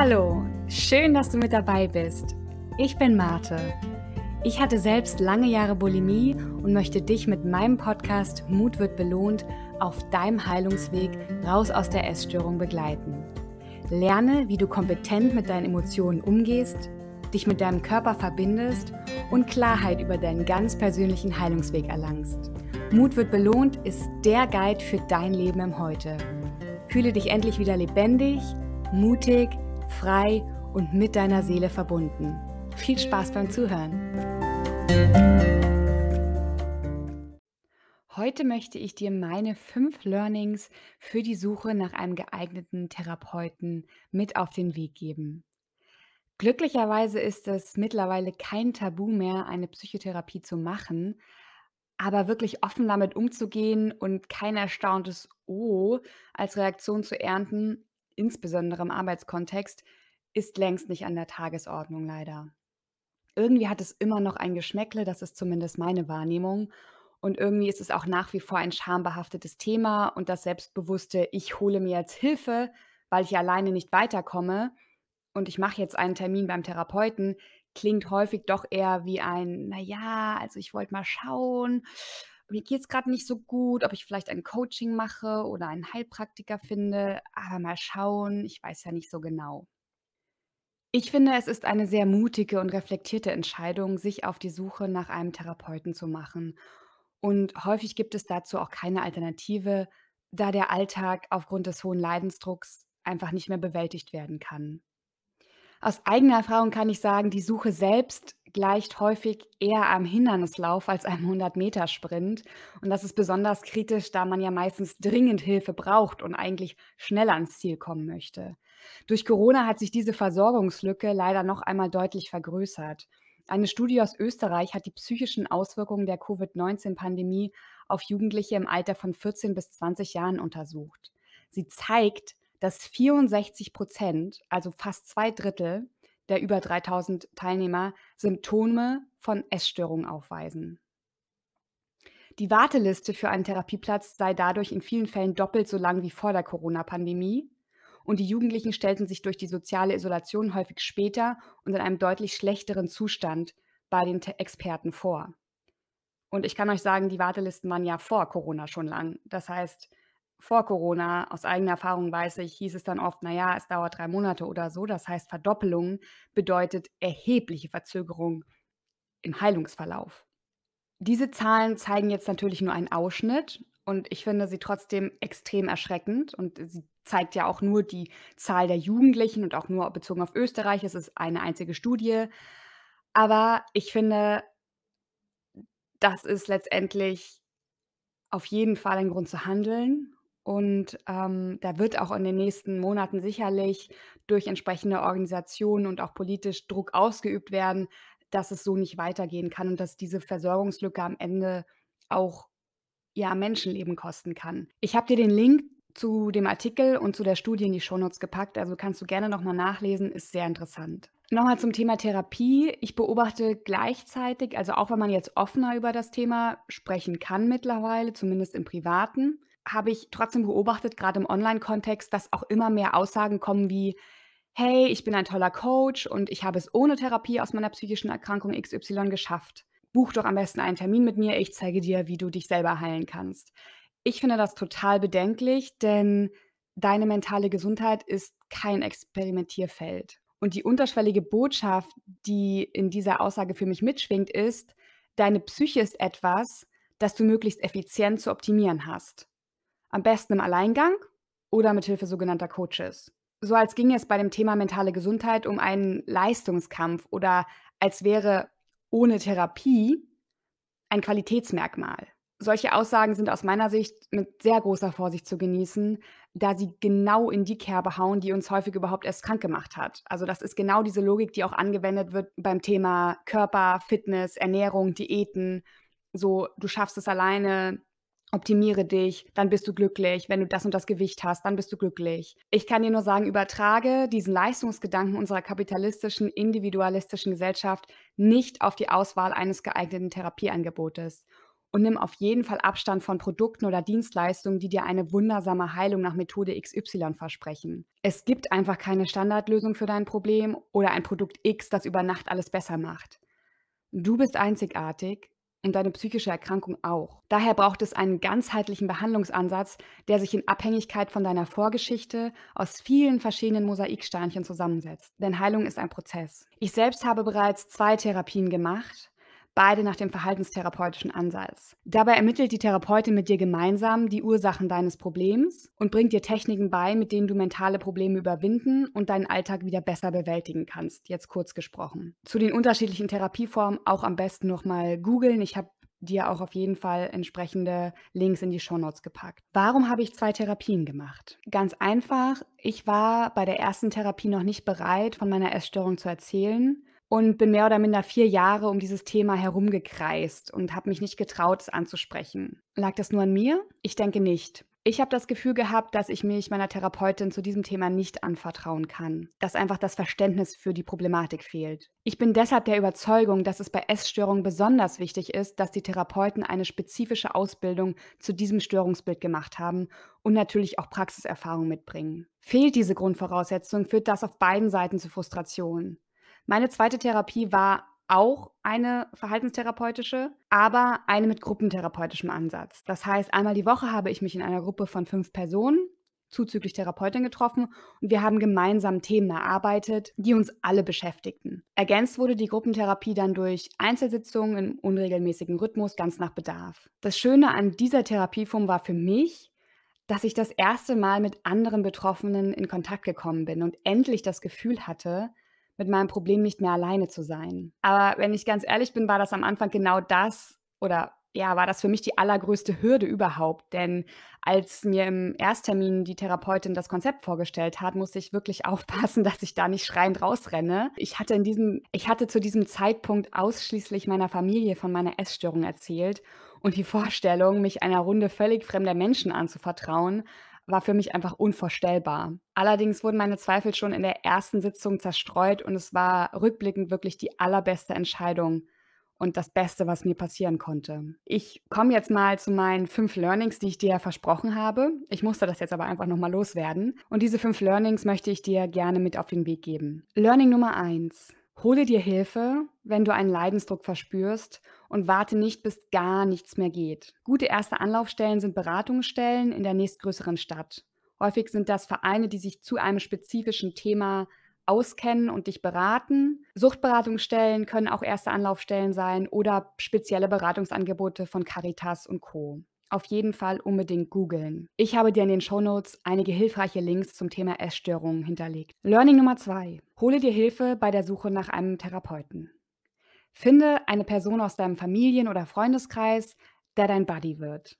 Hallo, schön, dass du mit dabei bist. Ich bin Marte. Ich hatte selbst lange Jahre Bulimie und möchte dich mit meinem Podcast Mut wird belohnt auf deinem Heilungsweg raus aus der Essstörung begleiten. Lerne, wie du kompetent mit deinen Emotionen umgehst, dich mit deinem Körper verbindest und Klarheit über deinen ganz persönlichen Heilungsweg erlangst. Mut wird belohnt ist der Guide für dein Leben im Heute. Fühle dich endlich wieder lebendig, mutig, frei und mit deiner Seele verbunden. Viel Spaß beim Zuhören. Heute möchte ich dir meine fünf Learnings für die Suche nach einem geeigneten Therapeuten mit auf den Weg geben. Glücklicherweise ist es mittlerweile kein Tabu mehr, eine Psychotherapie zu machen, aber wirklich offen damit umzugehen und kein erstauntes Oh als Reaktion zu ernten, insbesondere im Arbeitskontext, ist längst nicht an der Tagesordnung leider. Irgendwie hat es immer noch ein Geschmäckle, das ist zumindest meine Wahrnehmung. Und irgendwie ist es auch nach wie vor ein schambehaftetes Thema und das selbstbewusste, ich hole mir jetzt Hilfe, weil ich alleine nicht weiterkomme und ich mache jetzt einen Termin beim Therapeuten, klingt häufig doch eher wie ein, naja, also ich wollte mal schauen, mir geht es gerade nicht so gut, ob ich vielleicht ein Coaching mache oder einen Heilpraktiker finde, aber mal schauen, ich weiß ja nicht so genau. Ich finde, es ist eine sehr mutige und reflektierte Entscheidung, sich auf die Suche nach einem Therapeuten zu machen. Und häufig gibt es dazu auch keine Alternative, da der Alltag aufgrund des hohen Leidensdrucks einfach nicht mehr bewältigt werden kann. Aus eigener Erfahrung kann ich sagen, die Suche selbst gleicht häufig eher einem Hindernislauf als einem 100-Meter-Sprint. Und das ist besonders kritisch, da man ja meistens dringend Hilfe braucht und eigentlich schneller ans Ziel kommen möchte. Durch Corona hat sich diese Versorgungslücke leider noch einmal deutlich vergrößert. Eine Studie aus Österreich hat die psychischen Auswirkungen der Covid-19-Pandemie auf Jugendliche im Alter von 14 bis 20 Jahren untersucht. Sie zeigt, dass 64 Prozent, also fast zwei Drittel der über 3000 Teilnehmer, Symptome von Essstörungen aufweisen. Die Warteliste für einen Therapieplatz sei dadurch in vielen Fällen doppelt so lang wie vor der Corona-Pandemie. Und die Jugendlichen stellten sich durch die soziale Isolation häufig später und in einem deutlich schlechteren Zustand bei den Experten vor. Und ich kann euch sagen, die Wartelisten waren ja vor Corona schon lang. Das heißt, vor Corona, aus eigener Erfahrung weiß ich, hieß es dann oft, naja, es dauert drei Monate oder so. Das heißt, Verdoppelung bedeutet erhebliche Verzögerung im Heilungsverlauf. Diese Zahlen zeigen jetzt natürlich nur einen Ausschnitt und ich finde sie trotzdem extrem erschreckend und sie zeigt ja auch nur die Zahl der Jugendlichen und auch nur bezogen auf Österreich. Es ist eine einzige Studie. Aber ich finde, das ist letztendlich auf jeden Fall ein Grund zu handeln und, ähm, da wird auch in den nächsten Monaten sicherlich durch entsprechende Organisationen und auch politisch Druck ausgeübt werden, dass es so nicht weitergehen kann und dass diese Versorgungslücke am Ende auch, ja, Menschenleben kosten kann. Ich habe dir den Link zu dem Artikel und zu der Studie in die Shownotes gepackt, also kannst du gerne noch mal nachlesen, ist sehr interessant. Nochmal zum Thema Therapie. Ich beobachte gleichzeitig, also auch wenn man jetzt offener über das Thema sprechen kann mittlerweile, zumindest im Privaten, habe ich trotzdem beobachtet, gerade im Online-Kontext, dass auch immer mehr Aussagen kommen wie, hey, ich bin ein toller Coach und ich habe es ohne Therapie aus meiner psychischen Erkrankung XY geschafft. Buch doch am besten einen Termin mit mir, ich zeige dir, wie du dich selber heilen kannst. Ich finde das total bedenklich, denn deine mentale Gesundheit ist kein Experimentierfeld. Und die unterschwellige Botschaft, die in dieser Aussage für mich mitschwingt, ist, deine Psyche ist etwas, das du möglichst effizient zu optimieren hast. Am besten im Alleingang oder mit Hilfe sogenannter Coaches. So als ginge es bei dem Thema mentale Gesundheit um einen Leistungskampf oder als wäre ohne Therapie ein Qualitätsmerkmal. Solche Aussagen sind aus meiner Sicht mit sehr großer Vorsicht zu genießen, da sie genau in die Kerbe hauen, die uns häufig überhaupt erst krank gemacht hat. Also das ist genau diese Logik, die auch angewendet wird beim Thema Körper, Fitness, Ernährung, Diäten. So, du schaffst es alleine, optimiere dich, dann bist du glücklich. Wenn du das und das Gewicht hast, dann bist du glücklich. Ich kann dir nur sagen, übertrage diesen Leistungsgedanken unserer kapitalistischen, individualistischen Gesellschaft nicht auf die Auswahl eines geeigneten Therapieangebotes. und nimm auf jeden Fall Abstand von Produkten oder Dienstleistungen, die dir eine wundersame Heilung nach Methode XY versprechen. Es gibt einfach keine Standardlösung für dein Problem oder ein Produkt X, das über Nacht alles besser macht. Du bist einzigartig und deine psychische Erkrankung auch. Daher braucht es einen ganzheitlichen Behandlungsansatz, der sich in Abhängigkeit von deiner Vorgeschichte aus vielen verschiedenen Mosaiksteinchen zusammensetzt. Denn Heilung ist ein Prozess. Ich selbst habe bereits zwei Therapien gemacht beide nach dem verhaltenstherapeutischen Ansatz. Dabei ermittelt die Therapeutin mit dir gemeinsam die Ursachen deines Problems und bringt dir Techniken bei, mit denen du mentale Probleme überwinden und deinen Alltag wieder besser bewältigen kannst, jetzt kurz gesprochen. Zu den unterschiedlichen Therapieformen auch am besten nochmal googeln. Ich habe dir auch auf jeden Fall entsprechende Links in die Shownotes gepackt. Warum habe ich zwei Therapien gemacht? Ganz einfach, ich war bei der ersten Therapie noch nicht bereit, von meiner Essstörung zu erzählen und bin mehr oder minder vier Jahre um dieses Thema herumgekreist und habe mich nicht getraut, es anzusprechen. Lag das nur an mir? Ich denke nicht. Ich habe das Gefühl gehabt, dass ich mich meiner Therapeutin zu diesem Thema nicht anvertrauen kann, dass einfach das Verständnis für die Problematik fehlt. Ich bin deshalb der Überzeugung, dass es bei Essstörungen besonders wichtig ist, dass die Therapeuten eine spezifische Ausbildung zu diesem Störungsbild gemacht haben und natürlich auch Praxiserfahrung mitbringen. Fehlt diese Grundvoraussetzung, führt das auf beiden Seiten zu Frustration. Meine zweite Therapie war auch eine verhaltenstherapeutische, aber eine mit gruppentherapeutischem Ansatz. Das heißt, einmal die Woche habe ich mich in einer Gruppe von fünf Personen zuzüglich Therapeutin getroffen und wir haben gemeinsam Themen erarbeitet, die uns alle beschäftigten. Ergänzt wurde die Gruppentherapie dann durch Einzelsitzungen im unregelmäßigen Rhythmus ganz nach Bedarf. Das Schöne an dieser Therapieform war für mich, dass ich das erste Mal mit anderen Betroffenen in Kontakt gekommen bin und endlich das Gefühl hatte, mit meinem Problem nicht mehr alleine zu sein. Aber wenn ich ganz ehrlich bin, war das am Anfang genau das oder ja, war das für mich die allergrößte Hürde überhaupt. Denn als mir im Ersttermin die Therapeutin das Konzept vorgestellt hat, musste ich wirklich aufpassen, dass ich da nicht schreiend rausrenne. Ich hatte in diesem, ich hatte zu diesem Zeitpunkt ausschließlich meiner Familie von meiner Essstörung erzählt und die Vorstellung, mich einer Runde völlig fremder Menschen anzuvertrauen, war für mich einfach unvorstellbar. Allerdings wurden meine Zweifel schon in der ersten Sitzung zerstreut und es war rückblickend wirklich die allerbeste Entscheidung und das Beste, was mir passieren konnte. Ich komme jetzt mal zu meinen fünf Learnings, die ich dir versprochen habe. Ich musste das jetzt aber einfach nochmal loswerden. Und diese fünf Learnings möchte ich dir gerne mit auf den Weg geben. Learning Nummer eins. Hole dir Hilfe, wenn du einen Leidensdruck verspürst und warte nicht, bis gar nichts mehr geht. Gute erste Anlaufstellen sind Beratungsstellen in der nächstgrößeren Stadt. Häufig sind das Vereine, die sich zu einem spezifischen Thema auskennen und dich beraten. Suchtberatungsstellen können auch erste Anlaufstellen sein oder spezielle Beratungsangebote von Caritas und Co auf jeden Fall unbedingt googeln. Ich habe dir in den Shownotes einige hilfreiche Links zum Thema Essstörungen hinterlegt. Learning Nummer zwei: Hole dir Hilfe bei der Suche nach einem Therapeuten. Finde eine Person aus deinem Familien- oder Freundeskreis, der dein Buddy wird.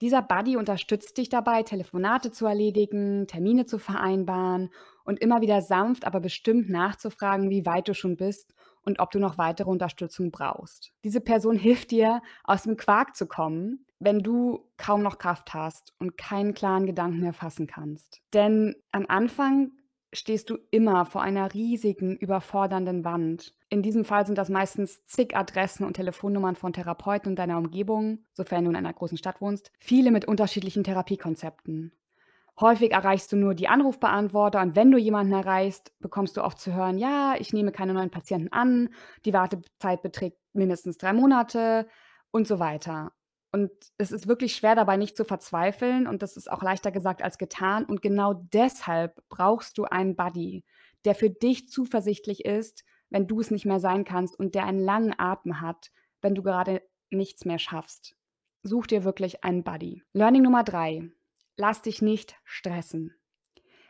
Dieser Buddy unterstützt dich dabei, Telefonate zu erledigen, Termine zu vereinbaren und immer wieder sanft, aber bestimmt nachzufragen, wie weit du schon bist und ob du noch weitere Unterstützung brauchst. Diese Person hilft dir, aus dem Quark zu kommen, wenn du kaum noch Kraft hast und keinen klaren Gedanken mehr fassen kannst. Denn am Anfang stehst du immer vor einer riesigen, überfordernden Wand. In diesem Fall sind das meistens zig Adressen und Telefonnummern von Therapeuten in deiner Umgebung, sofern du in einer großen Stadt wohnst, viele mit unterschiedlichen Therapiekonzepten. Häufig erreichst du nur die Anrufbeantworter und wenn du jemanden erreichst, bekommst du oft zu hören, ja, ich nehme keine neuen Patienten an, die Wartezeit beträgt mindestens drei Monate und so weiter. Und es ist wirklich schwer dabei nicht zu verzweifeln und das ist auch leichter gesagt als getan. Und genau deshalb brauchst du einen Buddy, der für dich zuversichtlich ist, wenn du es nicht mehr sein kannst und der einen langen Atem hat, wenn du gerade nichts mehr schaffst. Such dir wirklich einen Buddy. Learning Nummer drei. Lass dich nicht stressen.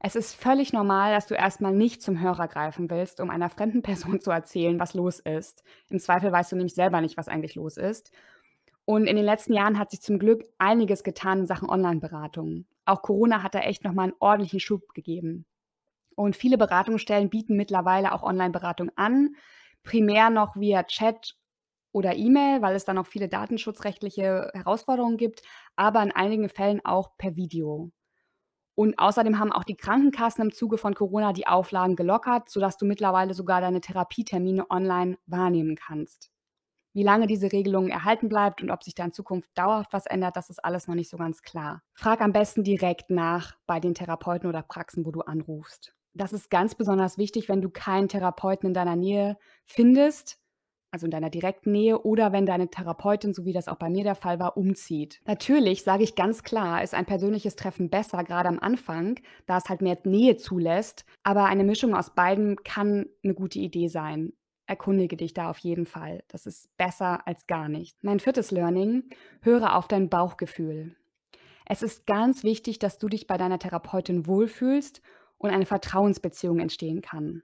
Es ist völlig normal, dass du erstmal nicht zum Hörer greifen willst, um einer fremden Person zu erzählen, was los ist. Im Zweifel weißt du nämlich selber nicht, was eigentlich los ist. Und in den letzten Jahren hat sich zum Glück einiges getan in Sachen Online-Beratung. Auch Corona hat da echt nochmal einen ordentlichen Schub gegeben. Und viele Beratungsstellen bieten mittlerweile auch Online-Beratung an, primär noch via Chat oder E-Mail, weil es da noch viele datenschutzrechtliche Herausforderungen gibt, aber in einigen Fällen auch per Video. Und außerdem haben auch die Krankenkassen im Zuge von Corona die Auflagen gelockert, sodass du mittlerweile sogar deine Therapietermine online wahrnehmen kannst. Wie lange diese Regelung erhalten bleibt und ob sich da in Zukunft dauerhaft was ändert, das ist alles noch nicht so ganz klar. Frag am besten direkt nach bei den Therapeuten oder Praxen, wo du anrufst. Das ist ganz besonders wichtig, wenn du keinen Therapeuten in deiner Nähe findest, also in deiner direkten Nähe, oder wenn deine Therapeutin, so wie das auch bei mir der Fall war, umzieht. Natürlich sage ich ganz klar, ist ein persönliches Treffen besser, gerade am Anfang, da es halt mehr Nähe zulässt, aber eine Mischung aus beiden kann eine gute Idee sein. Erkundige dich da auf jeden Fall. Das ist besser als gar nicht. Mein viertes Learning, höre auf dein Bauchgefühl. Es ist ganz wichtig, dass du dich bei deiner Therapeutin wohlfühlst und eine Vertrauensbeziehung entstehen kann.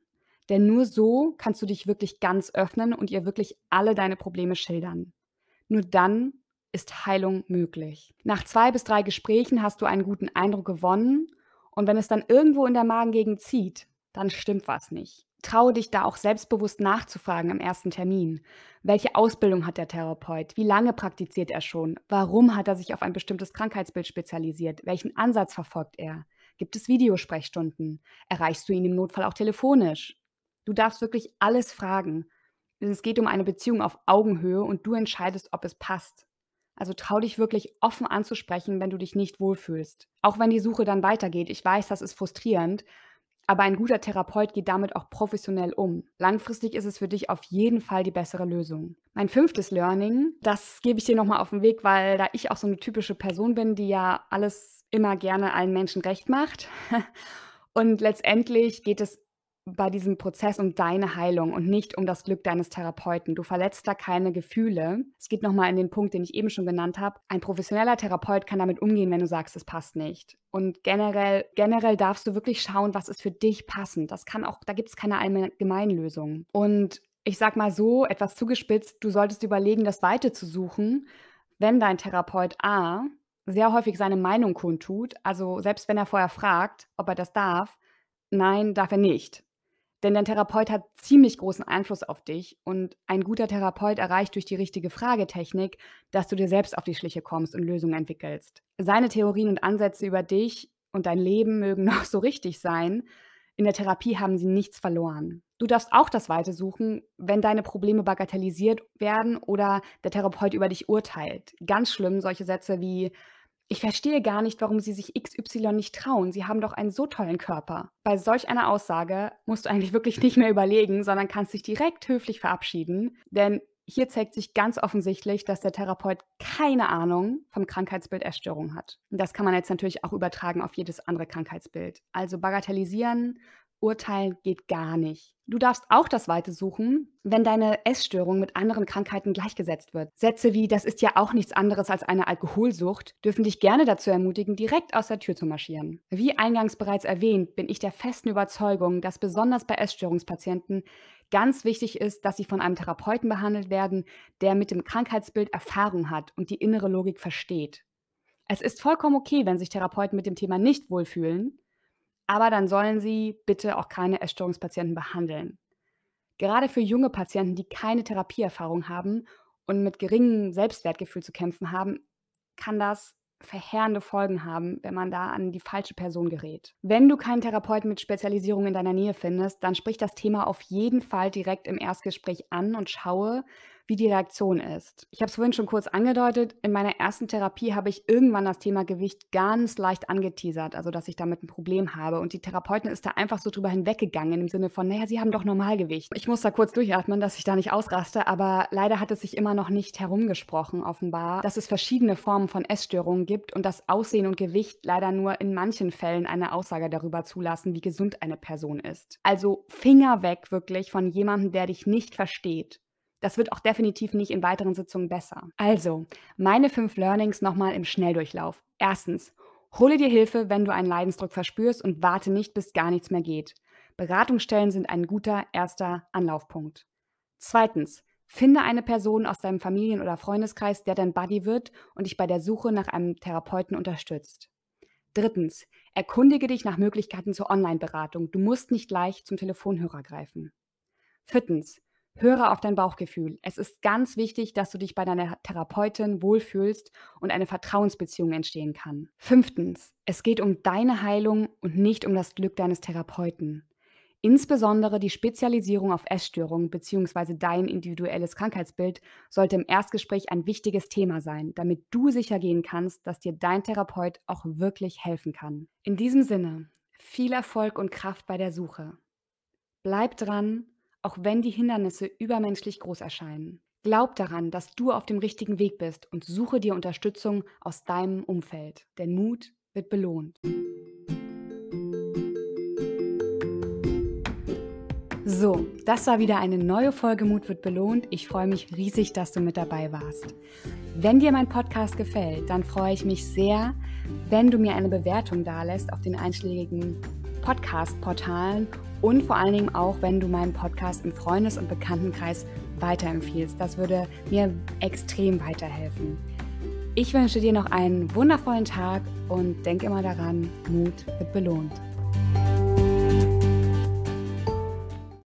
Denn nur so kannst du dich wirklich ganz öffnen und ihr wirklich alle deine Probleme schildern. Nur dann ist Heilung möglich. Nach zwei bis drei Gesprächen hast du einen guten Eindruck gewonnen und wenn es dann irgendwo in der Magengegend zieht, dann stimmt was nicht. Traue dich da auch selbstbewusst nachzufragen im ersten Termin. Welche Ausbildung hat der Therapeut? Wie lange praktiziert er schon? Warum hat er sich auf ein bestimmtes Krankheitsbild spezialisiert? Welchen Ansatz verfolgt er? Gibt es Videosprechstunden? Erreichst du ihn im Notfall auch telefonisch? Du darfst wirklich alles fragen. Es geht um eine Beziehung auf Augenhöhe und du entscheidest, ob es passt. Also trau dich wirklich offen anzusprechen, wenn du dich nicht wohlfühlst. Auch wenn die Suche dann weitergeht. Ich weiß, das ist frustrierend, aber ein guter Therapeut geht damit auch professionell um. Langfristig ist es für dich auf jeden Fall die bessere Lösung. Mein fünftes Learning, das gebe ich dir nochmal auf den Weg, weil da ich auch so eine typische Person bin, die ja alles immer gerne allen Menschen recht macht. Und letztendlich geht es bei diesem Prozess um deine Heilung und nicht um das Glück deines Therapeuten. Du verletzt da keine Gefühle. Es geht nochmal in den Punkt, den ich eben schon genannt habe. Ein professioneller Therapeut kann damit umgehen, wenn du sagst, es passt nicht. Und generell, generell darfst du wirklich schauen, was ist für dich passend. Das kann auch, da gibt es keine Allgemeinlösung. Und ich sag mal so, etwas zugespitzt, du solltest überlegen, das Weite zu suchen, wenn dein Therapeut A sehr häufig seine Meinung kundtut, also selbst wenn er vorher fragt, ob er das darf, nein, darf er nicht. Denn dein Therapeut hat ziemlich großen Einfluss auf dich und ein guter Therapeut erreicht durch die richtige Fragetechnik, dass du dir selbst auf die Schliche kommst und Lösungen entwickelst. Seine Theorien und Ansätze über dich und dein Leben mögen noch so richtig sein. In der Therapie haben sie nichts verloren. Du darfst auch das Weite suchen, wenn deine Probleme bagatellisiert werden oder der Therapeut über dich urteilt. Ganz schlimm solche Sätze wie ich verstehe gar nicht, warum Sie sich XY nicht trauen. Sie haben doch einen so tollen Körper. Bei solch einer Aussage musst du eigentlich wirklich nicht mehr überlegen, sondern kannst dich direkt höflich verabschieden. Denn hier zeigt sich ganz offensichtlich, dass der Therapeut keine Ahnung vom Krankheitsbild Essstörung hat. Und das kann man jetzt natürlich auch übertragen auf jedes andere Krankheitsbild. Also bagatellisieren, urteilen geht gar nicht. Du darfst auch das Weite suchen, wenn deine Essstörung mit anderen Krankheiten gleichgesetzt wird. Sätze wie das ist ja auch nichts anderes als eine Alkoholsucht dürfen dich gerne dazu ermutigen, direkt aus der Tür zu marschieren. Wie eingangs bereits erwähnt, bin ich der festen Überzeugung, dass besonders bei Essstörungspatienten ganz wichtig ist, dass sie von einem Therapeuten behandelt werden, der mit dem Krankheitsbild Erfahrung hat und die innere Logik versteht. Es ist vollkommen okay, wenn sich Therapeuten mit dem Thema nicht wohlfühlen, aber dann sollen sie bitte auch keine Essstörungspatienten behandeln. Gerade für junge Patienten, die keine Therapieerfahrung haben und mit geringem Selbstwertgefühl zu kämpfen haben, kann das verheerende Folgen haben, wenn man da an die falsche Person gerät. Wenn du keinen Therapeuten mit Spezialisierung in deiner Nähe findest, dann sprich das Thema auf jeden Fall direkt im Erstgespräch an und schaue, wie die Reaktion ist. Ich habe es vorhin schon kurz angedeutet. In meiner ersten Therapie habe ich irgendwann das Thema Gewicht ganz leicht angeteasert, also dass ich damit ein Problem habe. Und die Therapeutin ist da einfach so drüber hinweggegangen im Sinne von, naja, Sie haben doch Normalgewicht. Ich muss da kurz durchatmen, dass ich da nicht ausraste, aber leider hat es sich immer noch nicht herumgesprochen, offenbar, dass es verschiedene Formen von Essstörungen gibt und das Aussehen und Gewicht leider nur in manchen Fällen eine Aussage darüber zulassen, wie gesund eine Person ist. Also Finger weg wirklich von jemandem, der dich nicht versteht. Das wird auch definitiv nicht in weiteren Sitzungen besser. Also, meine fünf Learnings nochmal im Schnelldurchlauf. Erstens, hole dir Hilfe, wenn du einen Leidensdruck verspürst und warte nicht, bis gar nichts mehr geht. Beratungsstellen sind ein guter erster Anlaufpunkt. Zweitens, finde eine Person aus deinem Familien- oder Freundeskreis, der dein Buddy wird und dich bei der Suche nach einem Therapeuten unterstützt. Drittens, erkundige dich nach Möglichkeiten zur Online-Beratung. Du musst nicht leicht zum Telefonhörer greifen. Viertens, Höre auf dein Bauchgefühl. Es ist ganz wichtig, dass du dich bei deiner Therapeutin wohlfühlst und eine Vertrauensbeziehung entstehen kann. Fünftens, es geht um deine Heilung und nicht um das Glück deines Therapeuten. Insbesondere die Spezialisierung auf Essstörungen bzw. dein individuelles Krankheitsbild sollte im Erstgespräch ein wichtiges Thema sein, damit du sicher gehen kannst, dass dir dein Therapeut auch wirklich helfen kann. In diesem Sinne, viel Erfolg und Kraft bei der Suche. Bleib dran, auch wenn die Hindernisse übermenschlich groß erscheinen. Glaub daran, dass du auf dem richtigen Weg bist und suche dir Unterstützung aus deinem Umfeld, denn Mut wird belohnt. So, das war wieder eine neue Folge Mut wird belohnt. Ich freue mich riesig, dass du mit dabei warst. Wenn dir mein Podcast gefällt, dann freue ich mich sehr, wenn du mir eine Bewertung dalässt auf den einschlägigen Podcast-Portalen und vor allen Dingen auch, wenn du meinen Podcast im Freundes- und Bekanntenkreis weiterempfiehlst. Das würde mir extrem weiterhelfen. Ich wünsche dir noch einen wundervollen Tag und denk immer daran, Mut wird belohnt.